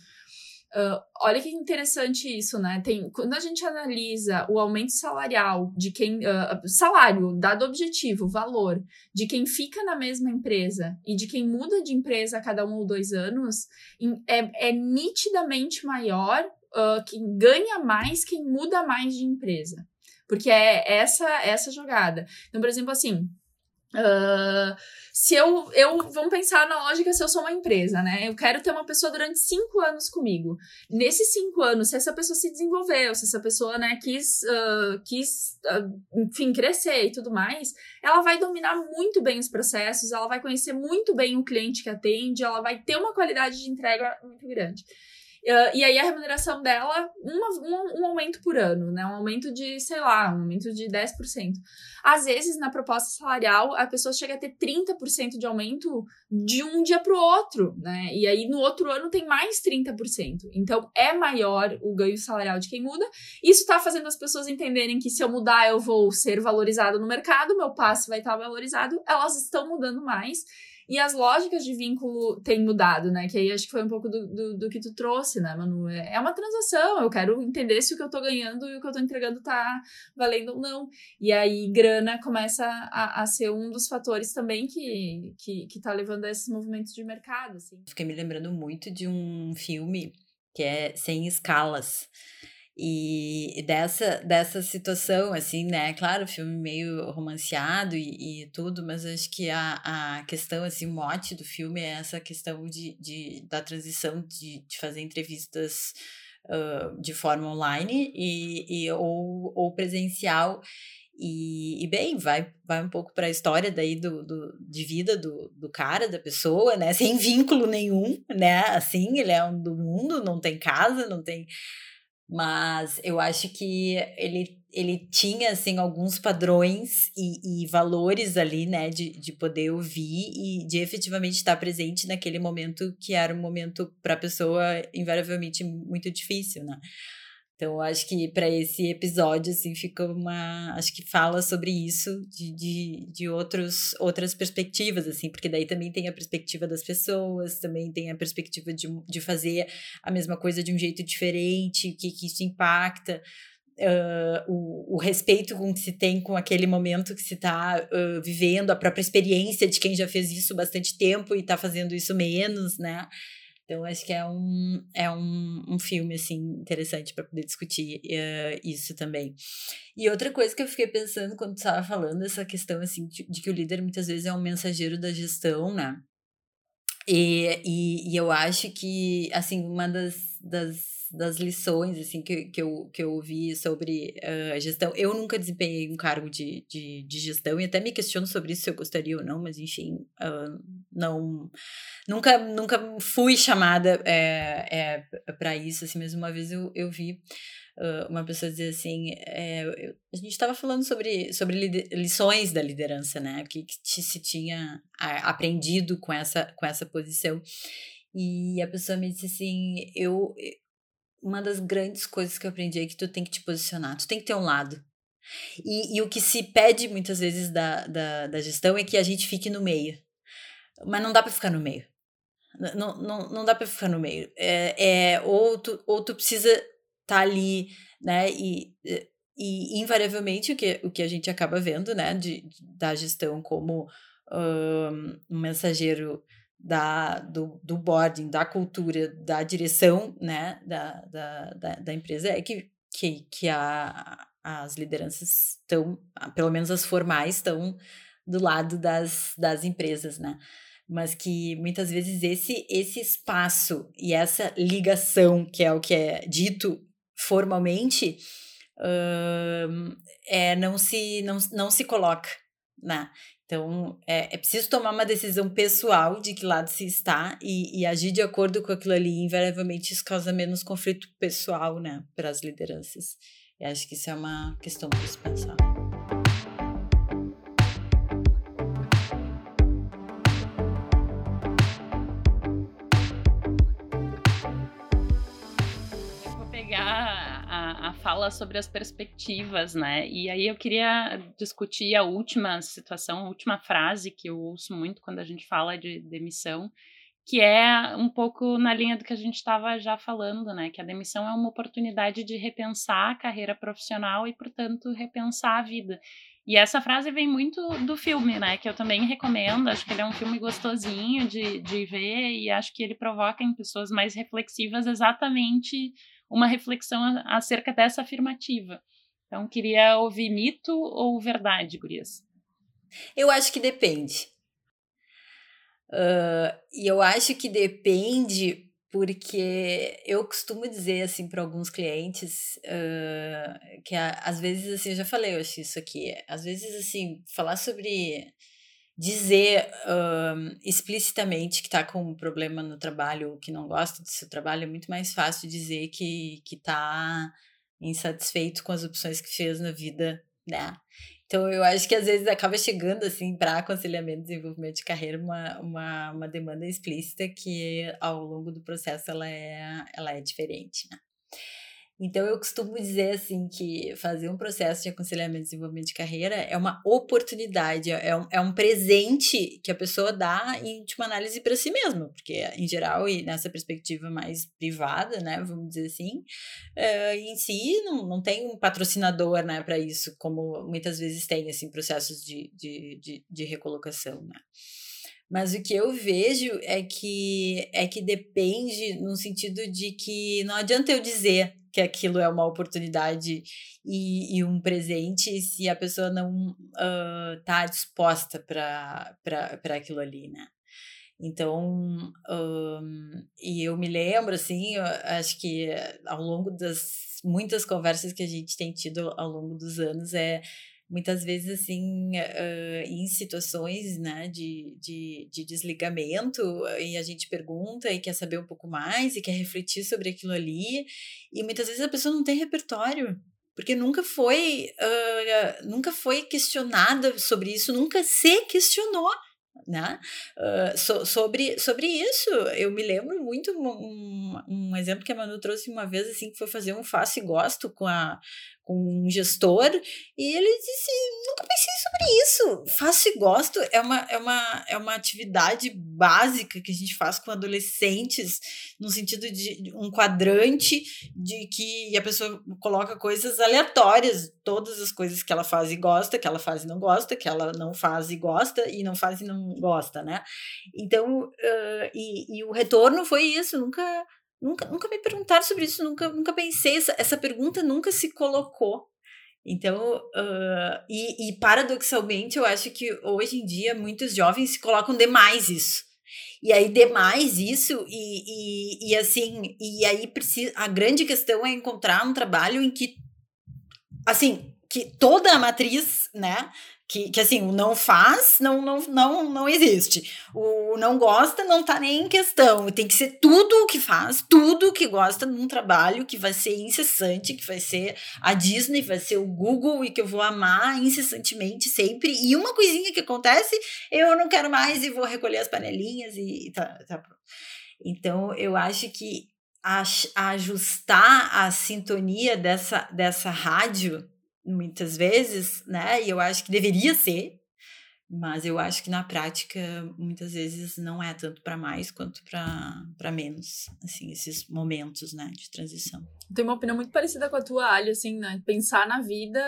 [SPEAKER 3] Uh, olha que interessante isso, né? Tem, quando a gente analisa o aumento salarial de quem. Uh, salário, dado objetivo, valor, de quem fica na mesma empresa e de quem muda de empresa a cada um ou dois anos, é, é, nitidamente maior uh, quem ganha mais, quem muda mais de empresa. Porque é essa essa jogada. Então, por exemplo, assim, Uh, se eu, eu. Vamos pensar na lógica se eu sou uma empresa, né? Eu quero ter uma pessoa durante cinco anos comigo. Nesses cinco anos, se essa pessoa se desenvolveu, se essa pessoa, né, quis, uh, quis uh, enfim, crescer e tudo mais, ela vai dominar muito bem os processos, ela vai conhecer muito bem o cliente que atende, ela vai ter uma qualidade de entrega muito grande. Uh, e aí a remuneração dela, uma, um, um, aumento por ano, né? Um aumento de, sei lá, um aumento de 10%. Às vezes, na proposta salarial, a pessoa chega a ter 30% de aumento de um dia para o outro, né? E aí no outro ano tem mais 30%. Então é maior o ganho salarial de quem muda. Isso está fazendo as pessoas entenderem que se eu mudar, eu vou ser valorizado no mercado, meu passe vai estar valorizado. Elas estão mudando mais. E as lógicas de vínculo têm mudado, né? Que aí acho que foi um pouco do, do, do, que tu trouxe, né, Manu? É, é uma transação, eu quero entender se o que eu tô ganhando e o que eu tô entregando tá valendo ou não. E aí grana começa a, a ser um dos fatores também que, que, que tá levando a esses movimentos de mercado, assim.
[SPEAKER 2] Fiquei me lembrando muito de um filme que é Sem Escalas, e dessa, dessa situação, assim, né? Claro, filme meio romanceado e, e tudo, mas acho que a, a questão, assim, o mote do filme é essa questão de, de, da transição de, de fazer entrevistas uh, de forma online e, e, ou, ou presencial. E, e, bem, vai, vai um pouco para a história daí do, do, de vida do, do cara, da pessoa, né? [LAUGHS] Sem vínculo nenhum, né? Assim, ele é um do mundo, não tem casa, não tem mas eu acho que ele, ele tinha, assim, alguns padrões e, e valores ali, né, de, de poder ouvir e de efetivamente estar presente naquele momento que era um momento para a pessoa invariavelmente muito difícil, né? Então, acho que para esse episódio, assim, fica uma. Acho que fala sobre isso de, de, de outros, outras perspectivas, assim, porque daí também tem a perspectiva das pessoas, também tem a perspectiva de, de fazer a mesma coisa de um jeito diferente, o que, que isso impacta. Uh, o, o, respeito com que se tem com aquele momento que se está uh, vivendo, a própria experiência de quem já fez isso bastante tempo e está fazendo isso menos, né? Então, acho que é um, é um, um filme, assim, interessante para poder discutir uh, isso também. E outra coisa que eu fiquei pensando quando estava falando, essa questão, assim, de, de, que o líder muitas vezes é um mensageiro da gestão, né? E, e, e eu acho que, assim, uma das, das das lições assim que, que, eu, que eu ouvi sobre uh, gestão. Eu nunca desempenhei um cargo de, de, de, gestão e até me questiono sobre isso se eu gostaria ou não, mas enfim, uh, não nunca, nunca fui chamada é, é, para isso. Assim, mesmo uma vez eu, eu vi uma pessoa dizer assim: é, eu, a gente estava falando sobre, sobre lições da liderança, né? O que, que se tinha aprendido com essa, com essa posição. E a pessoa me disse assim: eu, uma das grandes coisas que eu aprendi é que tu tem que te posicionar, tu tem que ter um lado. E, e o que se pede muitas vezes da, da, da, gestão é que a gente fique no meio. Mas não dá para ficar no meio. Não, não, não dá para ficar no meio. É, é, ou, tu, ou tu precisa tá ali, né? E, e invariavelmente o que, o que a gente acaba vendo, né? De, da gestão como um, um mensageiro da, do, do boarding, da cultura, da direção né, da, da, da, da empresa é que, que, que a, as lideranças estão, pelo menos as formais, estão do lado das, das empresas, né? Mas que muitas vezes esse, esse espaço e essa ligação, que é o que é dito formalmente, uh, é, não, se, não, não se coloca, né? Então, é, é preciso tomar uma decisão pessoal de que lado se está e, e agir de acordo com aquilo ali. Invariavelmente, isso causa menos conflito pessoal, né, para as lideranças. Eu acho que isso é uma questão para se pensar.
[SPEAKER 1] Fala sobre as perspectivas, né? E aí eu queria discutir a última situação, a última frase que eu ouço muito quando a gente fala de demissão, que é um pouco na linha do que a gente estava já falando, né? Que a demissão é uma oportunidade de repensar a carreira profissional e, portanto, repensar a vida. E essa frase vem muito do filme, né? Que eu também recomendo. Acho que ele é um filme gostosinho de, de ver e acho que ele provoca em pessoas mais reflexivas exatamente uma reflexão acerca dessa afirmativa. Então, queria ouvir mito ou verdade, Gurias?
[SPEAKER 2] Eu acho que depende. Uh, e eu acho que depende porque eu costumo dizer assim para alguns clientes uh, que às vezes assim eu já falei eu acho isso aqui às vezes assim falar sobre dizer uh, explicitamente que está com um problema no trabalho ou que não gosta do seu trabalho é muito mais fácil dizer que está insatisfeito com as opções que fez na vida né então, eu acho que às vezes acaba chegando, assim, para aconselhamento e desenvolvimento de carreira, uma, uma, uma demanda explícita que ao longo do processo ela é, ela é diferente, né? Então, eu costumo dizer assim que fazer um processo de aconselhamento e desenvolvimento de carreira é uma oportunidade, é um, é um presente que a pessoa dá em última análise para si mesma, porque em geral e nessa perspectiva mais privada, né, vamos dizer assim, uh, em si não, não tem um patrocinador, né, para isso, como muitas vezes tem assim processos de, de, de, de recolocação, né. Mas o que eu vejo é que é que depende no sentido de que não adianta eu dizer que aquilo é uma oportunidade e, e um presente se a pessoa não está disposta para aquilo ali, né? Então, um, e eu me lembro, assim, acho que ao longo das muitas conversas que a gente tem tido ao longo dos anos, é muitas vezes assim uh, em situações né de, de, de desligamento e a gente pergunta e quer saber um pouco mais e quer refletir sobre aquilo ali e muitas vezes a pessoa não tem repertório porque nunca foi uh, nunca foi questionada sobre isso nunca se questionou né? Uh, so, sobre, sobre isso, eu me lembro muito um, um, exemplo que a Manu trouxe uma vez assim que foi fazer um face gosto com a com um gestor e ele disse nunca pensei sobre isso. Faço e gosto. É uma, é, uma, é uma atividade básica que a gente faz com adolescentes no sentido de um quadrante de que a pessoa coloca coisas aleatórias. Todas as coisas que ela faz e gosta que ela faz e não gosta que ela não faz e gosta e não faz e não gosta né? Então uh, e, e o retorno foi isso. Nunca Nunca, nunca me perguntaram sobre isso, nunca, nunca pensei, essa, essa pergunta nunca se colocou. Então, uh, e, e paradoxalmente, eu acho que hoje em dia muitos jovens se colocam demais isso. E aí, demais isso, e, e, e assim, e aí precisa, a grande questão é encontrar um trabalho em que, assim, que toda a matriz, né, que, que assim, o não faz não, não, não, não existe. O não gosta não tá nem em questão. Tem que ser tudo o que faz, tudo que gosta num trabalho que vai ser incessante, que vai ser a Disney, vai ser o Google e que eu vou amar incessantemente sempre. E uma coisinha que acontece, eu não quero mais e vou recolher as panelinhas e tá, tá pronto. Então, eu acho que a, a ajustar a sintonia dessa, dessa rádio muitas vezes, né? E eu acho que deveria ser, mas eu acho que na prática muitas vezes não é tanto para mais quanto para menos, assim, esses momentos, né, de transição.
[SPEAKER 3] Tenho uma opinião muito parecida com a tua, Ali, assim, né? Pensar na vida,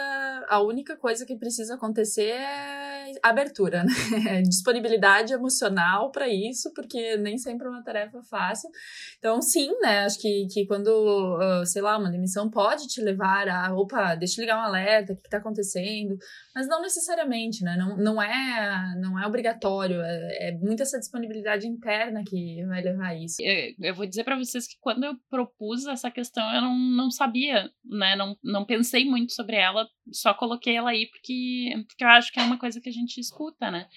[SPEAKER 3] a única coisa que precisa acontecer é abertura, né? [LAUGHS] Disponibilidade emocional para isso, porque nem sempre é uma tarefa fácil. Então, sim, né? Acho que, que quando, uh, sei lá, uma demissão pode te levar a, opa, deixa eu ligar um alerta, o que, está acontecendo? Mas não necessariamente, né? Não, não, é, não é obrigatório, é, é muita essa disponibilidade interna que vai levar a isso.
[SPEAKER 1] Eu, eu vou dizer para vocês que quando eu propus essa questão, eu não não, não sabia, né? Não, não pensei muito sobre ela, só coloquei ela aí porque, porque eu acho que é uma coisa que a gente escuta, né?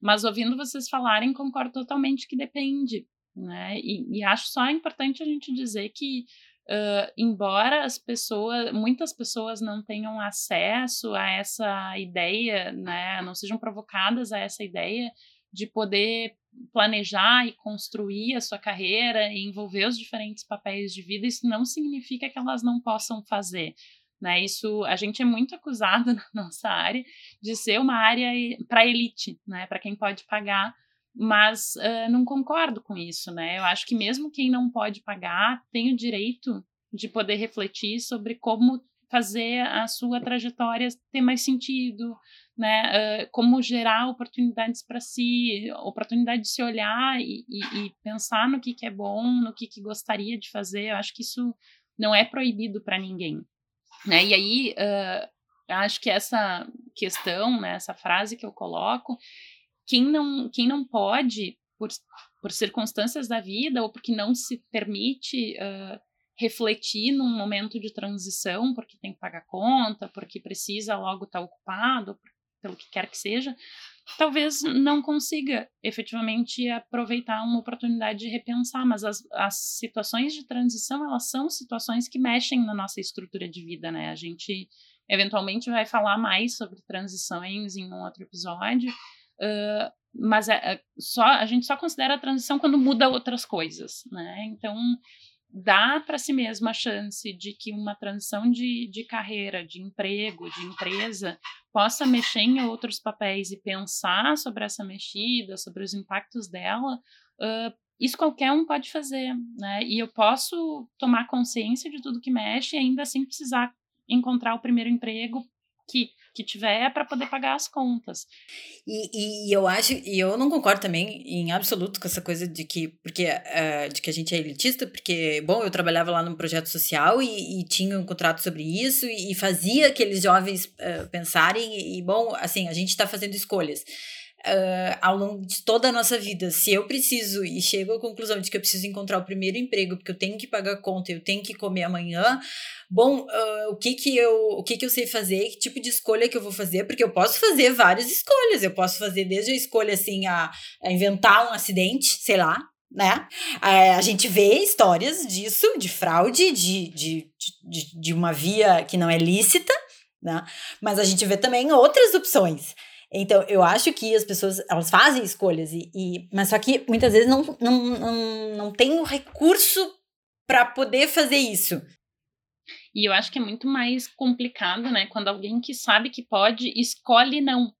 [SPEAKER 1] Mas ouvindo vocês falarem, concordo totalmente que depende, né? E, e acho só importante a gente dizer que, uh, embora as pessoas, muitas pessoas não tenham acesso a essa ideia, né? Não sejam provocadas a essa ideia de poder planejar e construir a sua carreira e envolver os diferentes papéis de vida, isso não significa que elas não possam fazer. Né, isso a gente é muito acusado [LAUGHS] na nossa área de ser uma área para elite, né, para quem pode pagar, mas uh, não concordo com isso, né? Eu acho que mesmo quem não pode pagar tem o direito de poder refletir sobre como fazer a sua trajetória ter mais sentido, né? Uh, como gerar oportunidades para si, oportunidade de se olhar e, e, e, pensar no que, que é bom, no que, que gostaria de fazer. Eu acho que isso não é proibido para ninguém, né? E aí uh, acho que essa questão, né, essa frase que eu coloco, quem não, quem não pode, por, por circunstâncias da vida ou porque não se permite uh, refletir num momento de transição, porque tem que pagar conta, porque precisa logo estar tá ocupado, pelo que quer que seja, talvez não consiga efetivamente aproveitar uma oportunidade de repensar, mas as, as situações de transição, elas são situações que mexem na nossa estrutura de vida, né? A gente eventualmente vai falar mais sobre transições em um outro episódio, uh, mas é, é, só, a gente só considera a transição quando muda outras coisas, né? Então, dá para si mesmo a chance de que uma transição de, de carreira, de emprego, de empresa, possa mexer em outros papéis e pensar sobre essa mexida, sobre os impactos dela, uh, isso qualquer um pode fazer, né? E eu posso tomar consciência de tudo que mexe ainda assim precisar encontrar o primeiro emprego que que tiver para poder pagar as contas.
[SPEAKER 2] E, e, eu acho, e eu não concordo também em absoluto com essa coisa de que, porque, uh, de que a gente é elitista, porque, bom, eu trabalhava lá num projeto social e, e tinha um contrato sobre isso e, e fazia aqueles jovens uh, pensarem, e, bom, assim, a gente está fazendo escolhas uh, ao longo de toda a nossa vida. Se eu preciso e chego à conclusão de que eu preciso encontrar o primeiro emprego, porque eu tenho que pagar conta, eu tenho que comer amanhã, bom, uh, o que que eu, o que que eu sei fazer, que tipo de escolha que eu vou fazer, porque eu posso fazer várias escolhas. Eu posso fazer desde a escolha assim a, a inventar um acidente, sei lá, né? A gente vê histórias disso, de fraude, de, de, de, de uma via que não é lícita, né? Mas a gente vê também outras opções. Então, eu acho que as pessoas, elas fazem escolhas, e, e mas só que muitas vezes não, não, não, não tem o recurso para poder fazer isso.
[SPEAKER 1] E eu acho que é muito mais complicado, né, quando alguém que sabe que pode escolhe não.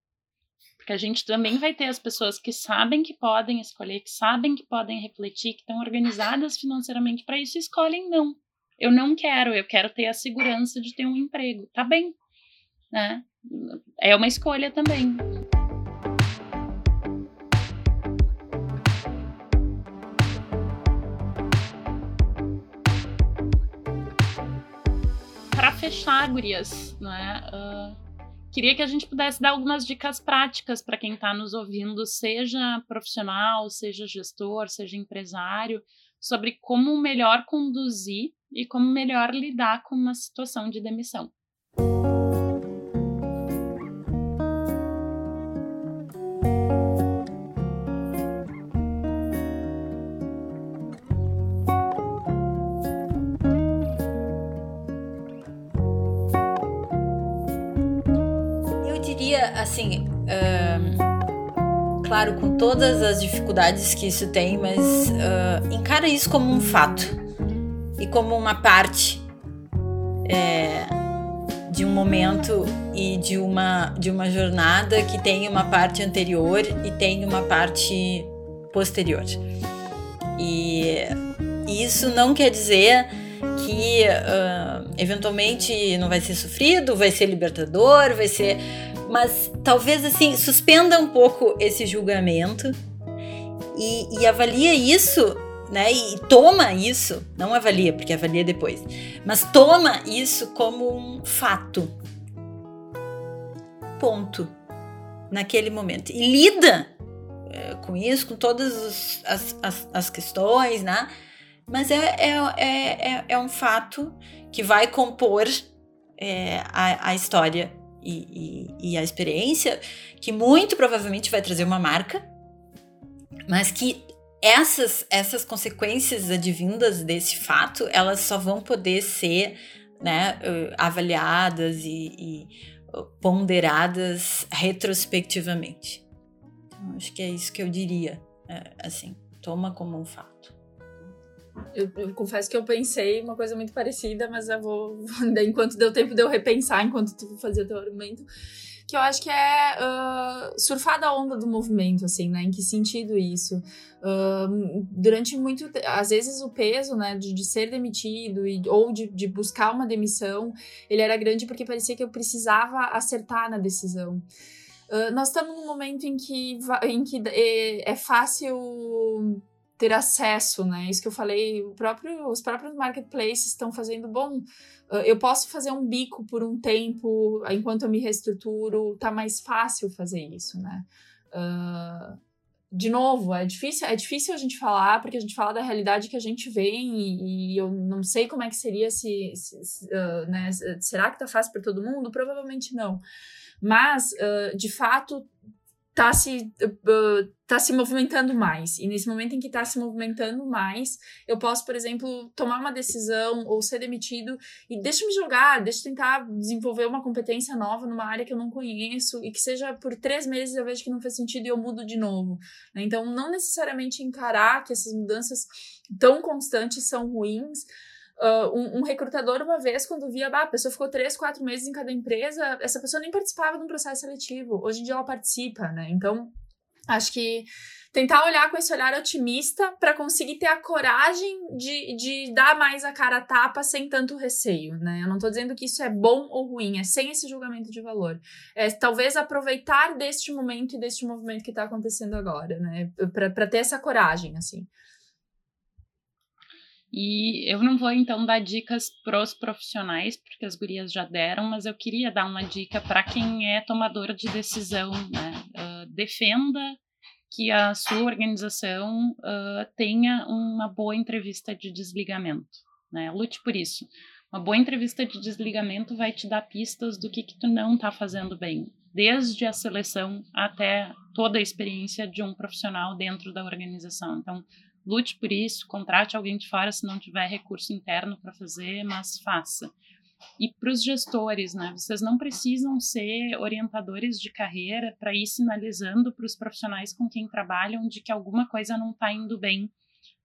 [SPEAKER 1] Porque a gente também vai ter as pessoas que sabem que podem escolher, que sabem que podem refletir, que estão organizadas financeiramente para isso e escolhem não. Eu não quero, eu quero ter a segurança de ter um emprego. Tá bem, né? é uma escolha também. Para fechar, gurias, né? Uh, queria que a gente pudesse dar algumas dicas práticas para quem está nos ouvindo, seja profissional, seja gestor, seja empresário, sobre como melhor conduzir e como melhor lidar com uma situação de demissão.
[SPEAKER 2] Assim, claro, com todas as dificuldades que isso tem, mas uh, encara isso como um fato e como uma parte é, de um momento e de uma, de uma jornada que tem uma parte anterior e tem uma parte posterior. E isso não quer dizer que uh, eventualmente não vai ser sofrido, vai ser libertador, vai ser mas talvez assim, suspenda um pouco esse julgamento e, e avalia isso, né? E toma isso, não avalia, porque avalia depois, mas toma isso como um fato. Ponto. Naquele momento. E lida é, com isso, com todas os, as, as, as, questões, né? Mas é, é, é, é, é um fato que vai compor é, a, a história e, e, e a experiência, que muito provavelmente vai trazer uma marca, mas que essas, essas consequências advindas desse fato, elas só vão poder ser né, avaliadas e, e ponderadas retrospectivamente. Então, acho que é isso que eu diria, é, assim, toma como um fato.
[SPEAKER 3] Eu, eu, confesso que eu pensei uma coisa muito parecida, mas eu vou. Enquanto deu tempo de eu repensar, enquanto tu fazia teu argumento. Que eu acho que é uh, surfar da onda do movimento, assim, né? Em que sentido isso? Uh, durante muito. Às vezes o peso, né, de, de ser demitido e, ou de, de buscar uma demissão, ele era grande porque parecia que eu precisava acertar na decisão. Uh, nós estamos num momento em que, em que é, é fácil ter acesso, né? Isso que eu falei, próprio, os próprios marketplaces estão fazendo bom. Eu posso fazer um bico por um tempo enquanto eu me reestruturo, tá mais fácil fazer isso, né? Uh, de novo, é difícil, é difícil a gente falar, porque a gente fala da realidade que a gente vem e, e eu não sei como é que seria se, se, se uh, né, será que tá fácil para todo mundo? Provavelmente não. Mas, uh, de fato, tá se, uh, tá se movimentando mais. E nesse momento em que está se movimentando mais, eu posso, por exemplo, tomar uma decisão ou ser demitido e deixa me jogar, deixa tentar desenvolver uma competência nova numa área que eu não conheço e que seja por três meses eu vejo que não faz sentido e eu mudo de novo. Né? Então, não necessariamente encarar que essas mudanças tão constantes são ruins, Uh, um, um, recrutador, uma vez, quando via, bah, a pessoa ficou três, quatro meses em cada empresa, essa pessoa nem participava de um processo seletivo. Hoje em dia ela participa, né? Então, acho que tentar olhar com esse olhar otimista para conseguir ter a coragem de, de dar mais a cara a tapa sem tanto receio, né? Eu não estou dizendo que isso é bom ou ruim, é sem esse julgamento de valor. É talvez aproveitar deste momento e deste movimento que está acontecendo agora, né? Para ter essa coragem, assim.
[SPEAKER 1] E eu não vou então dar dicas pros profissionais, porque as gurias já deram, mas eu queria dar uma dica para quem é tomador de decisão, né? Uh, defenda que a sua organização uh, tenha uma boa entrevista de desligamento, né? Lute por isso. Uma boa entrevista de desligamento vai te dar pistas do que, que tu não está fazendo bem, desde a seleção até toda a experiência de um profissional dentro da organização. Então, lute por isso, contrate alguém de fora se não tiver recurso interno para fazer, mas faça. E para os gestores, né? Vocês não precisam ser orientadores de carreira para ir sinalizando para os profissionais com quem trabalham de que alguma coisa não está indo bem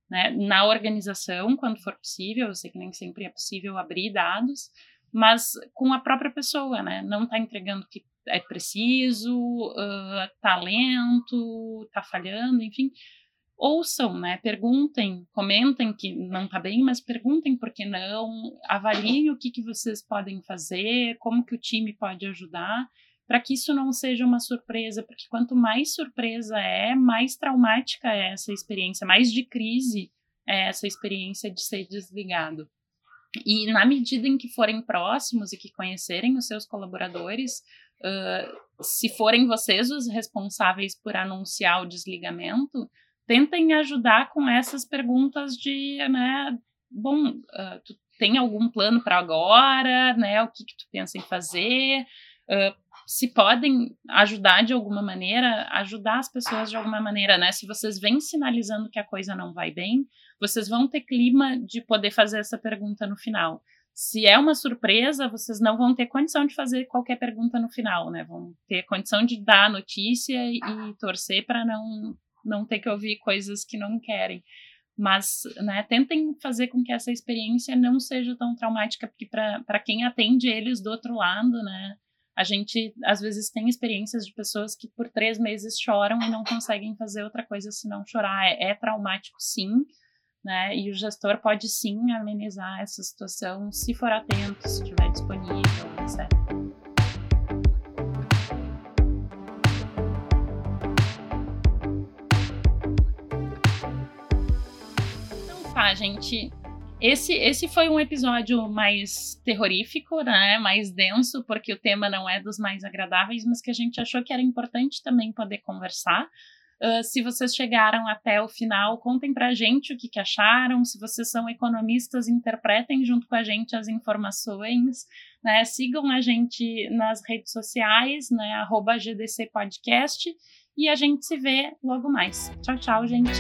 [SPEAKER 1] né? na organização, quando for possível. Eu sei que nem sempre é possível abrir dados, mas com a própria pessoa, né? Não está entregando o que é preciso, uh, talento, está falhando, enfim ouçam, né? Perguntem, comentem que não está bem, mas perguntem por que não, avaliem o que, que vocês podem fazer, como que o time pode ajudar, para que isso não seja uma surpresa, porque quanto mais surpresa é, mais traumática é essa experiência, mais de crise é essa experiência de ser desligado. E na medida em que forem próximos e que conhecerem os seus colaboradores, uh, se forem vocês os responsáveis por anunciar o desligamento, tentem ajudar com essas perguntas de, né, bom, uh, tu tem algum plano para agora, né, o que, que tu pensa em fazer, uh, se podem ajudar de alguma maneira, ajudar as pessoas de alguma maneira, né, se vocês vêm sinalizando que a coisa não vai bem, vocês vão ter clima de poder fazer essa pergunta no final. Se é uma surpresa, vocês não vão ter condição de fazer qualquer pergunta no final, né? Vão ter condição de dar a notícia e, e torcer para não não ter que ouvir coisas que não querem. Mas, né, tentem fazer com que essa experiência não seja tão traumática, porque para quem atende eles do outro lado, né, a gente às vezes tem experiências de pessoas que por três meses choram e não conseguem fazer outra coisa senão chorar. É, é traumático, sim, né? E o gestor pode sim amenizar essa situação se for atento, se estiver disponível, etc. gente. Esse, esse foi um episódio mais terrorífico, né? Mais denso, porque o tema não é dos mais agradáveis, mas que a gente achou que era importante também poder conversar. Uh, se vocês chegaram até o final, contem pra gente o que, que, acharam. Se vocês são economistas, interpretem junto com a gente as informações. Né? Sigam a gente nas redes sociais, né? Arroba GDC Podcast. E a gente se vê logo mais. Tchau, tchau, gente.